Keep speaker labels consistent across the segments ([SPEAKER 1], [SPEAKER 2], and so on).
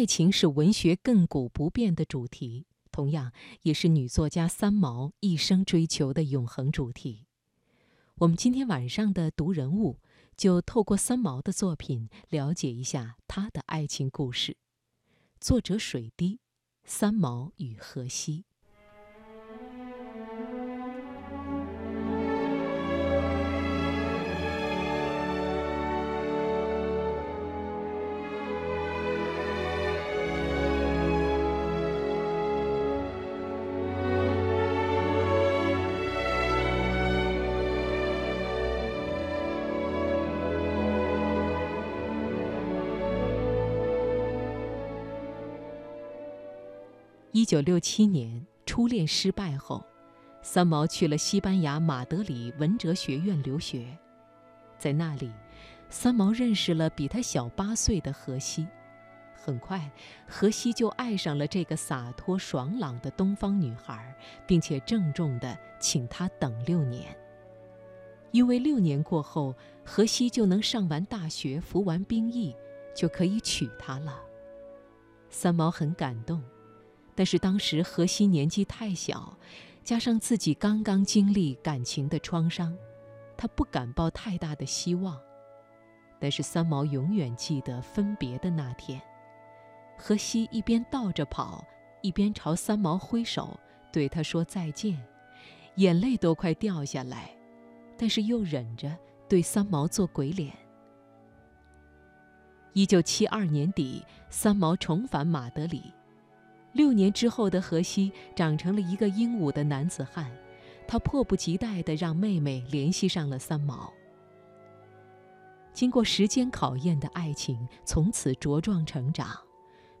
[SPEAKER 1] 爱情是文学亘古不变的主题，同样也是女作家三毛一生追求的永恒主题。我们今天晚上的读人物，就透过三毛的作品了解一下她的爱情故事。作者水滴，三毛与荷西。一九六七年，初恋失败后，三毛去了西班牙马德里文哲学院留学。在那里，三毛认识了比他小八岁的荷西。很快，荷西就爱上了这个洒脱爽朗的东方女孩，并且郑重地请她等六年，因为六年过后，荷西就能上完大学、服完兵役，就可以娶她了。三毛很感动。但是当时荷西年纪太小，加上自己刚刚经历感情的创伤，他不敢抱太大的希望。但是三毛永远记得分别的那天，荷西一边倒着跑，一边朝三毛挥手，对他说再见，眼泪都快掉下来，但是又忍着对三毛做鬼脸。一九七二年底，三毛重返马德里。六年之后的荷西长成了一个英武的男子汉，他迫不及待地让妹妹联系上了三毛。经过时间考验的爱情从此茁壮成长，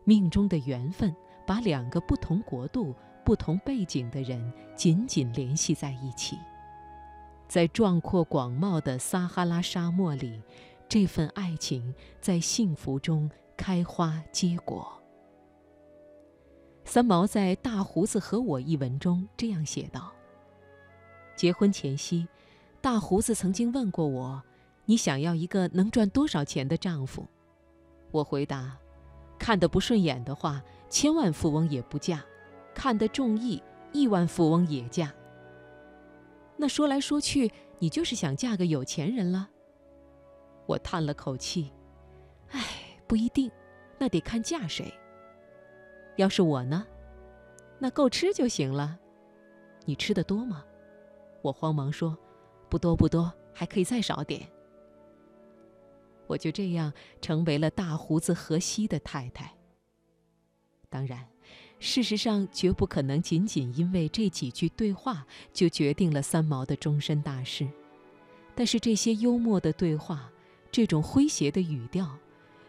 [SPEAKER 1] 命中的缘分把两个不同国度、不同背景的人紧紧联系在一起。在壮阔广袤的撒哈拉沙漠里，这份爱情在幸福中开花结果。三毛在《大胡子和我》一文中这样写道：“结婚前夕，大胡子曾经问过我：‘你想要一个能赚多少钱的丈夫？’我回答：‘看得不顺眼的话，千万富翁也不嫁；看得中意，亿万富翁也嫁。’那说来说去，你就是想嫁个有钱人了。”我叹了口气：“唉，不一定，那得看嫁谁。”要是我呢，那够吃就行了。你吃的多吗？我慌忙说：“不多不多，还可以再少点。”我就这样成为了大胡子河西的太太。当然，事实上绝不可能仅仅因为这几句对话就决定了三毛的终身大事。但是这些幽默的对话，这种诙谐的语调。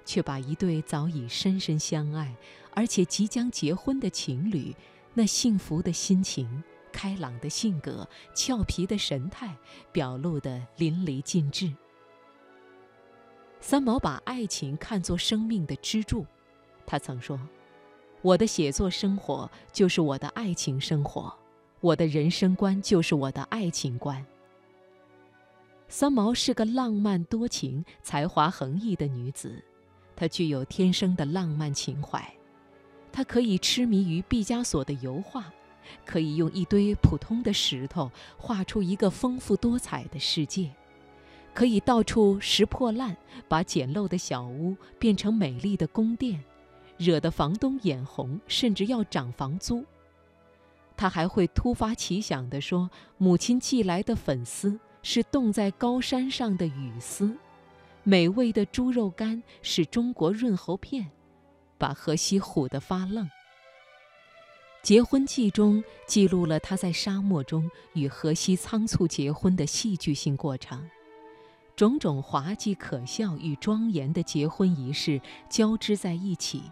[SPEAKER 1] 却把一对早已深深相爱，而且即将结婚的情侣，那幸福的心情、开朗的性格、俏皮的神态，表露得淋漓尽致。三毛把爱情看作生命的支柱，他曾说：“我的写作生活就是我的爱情生活，我的人生观就是我的爱情观。”三毛是个浪漫多情、才华横溢的女子。他具有天生的浪漫情怀，他可以痴迷于毕加索的油画，可以用一堆普通的石头画出一个丰富多彩的世界，可以到处拾破烂，把简陋的小屋变成美丽的宫殿，惹得房东眼红，甚至要涨房租。他还会突发奇想地说：“母亲寄来的粉丝是冻在高山上的雨丝。”美味的猪肉干是中国润喉片，把荷西唬得发愣。结婚记中记录了他在沙漠中与荷西仓促结婚的戏剧性过程，种种滑稽可笑与庄严的结婚仪式交织在一起。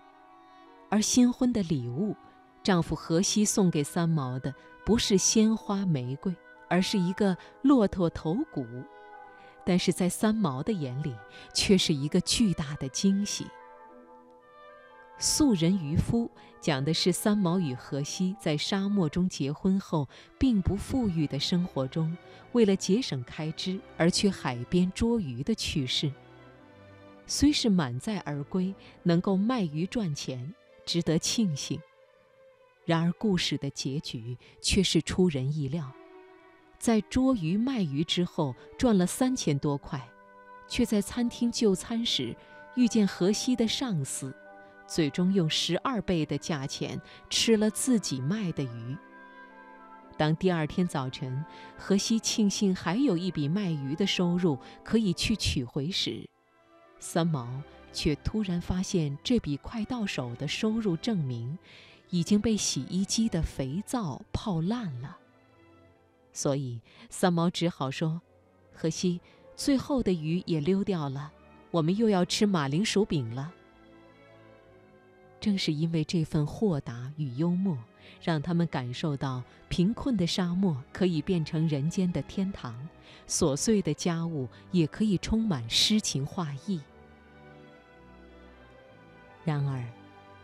[SPEAKER 1] 而新婚的礼物，丈夫荷西送给三毛的不是鲜花玫瑰，而是一个骆驼头骨。但是在三毛的眼里，却是一个巨大的惊喜。素人渔夫讲的是三毛与荷西在沙漠中结婚后，并不富裕的生活中，为了节省开支而去海边捉鱼的趣事。虽是满载而归，能够卖鱼赚钱，值得庆幸。然而故事的结局却是出人意料，在捉鱼卖鱼之后赚了三千多块，却在餐厅就餐时遇见荷西的上司，最终用十二倍的价钱吃了自己卖的鱼。当第二天早晨，荷西庆幸还有一笔卖鱼的收入可以去取回时，三毛却突然发现这笔快到手的收入证明已经被洗衣机的肥皂泡烂了。所以三毛只好说：“荷西，最后的鱼也溜掉了，我们又要吃马铃薯饼了。”正是因为这份豁达与幽默，让他们感受到贫困的沙漠可以变成人间的天堂，琐碎的家务也可以充满诗情画意。然而，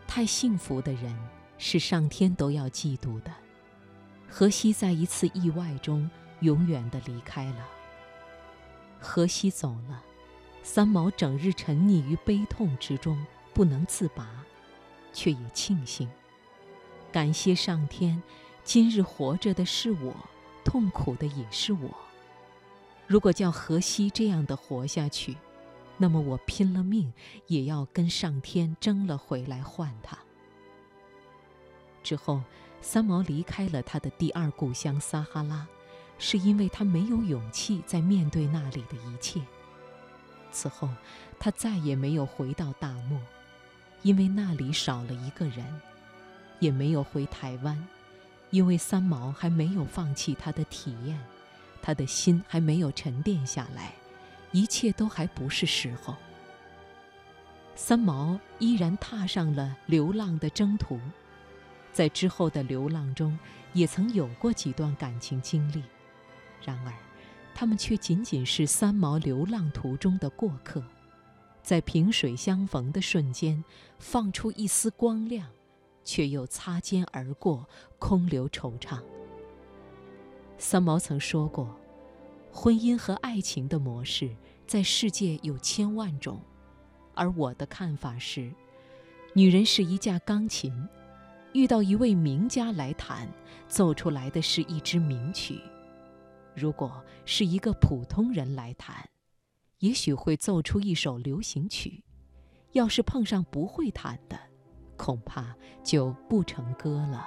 [SPEAKER 1] 太幸福的人是上天都要嫉妒的。荷西在一次意外中永远的离开了。荷西走了，三毛整日沉溺于悲痛之中，不能自拔。却也庆幸，感谢上天，今日活着的是我，痛苦的也是我。如果叫荷西这样的活下去，那么我拼了命也要跟上天争了回来换他。之后，三毛离开了他的第二故乡撒哈拉，是因为他没有勇气再面对那里的一切。此后，他再也没有回到大漠。因为那里少了一个人，也没有回台湾，因为三毛还没有放弃他的体验，他的心还没有沉淀下来，一切都还不是时候。三毛依然踏上了流浪的征途，在之后的流浪中，也曾有过几段感情经历，然而，他们却仅仅是三毛流浪途中的过客。在萍水相逢的瞬间，放出一丝光亮，却又擦肩而过，空留惆怅。三毛曾说过：“婚姻和爱情的模式在世界有千万种，而我的看法是，女人是一架钢琴，遇到一位名家来弹，奏出来的是一支名曲；如果是一个普通人来弹。”也许会奏出一首流行曲，要是碰上不会弹的，恐怕就不成歌了。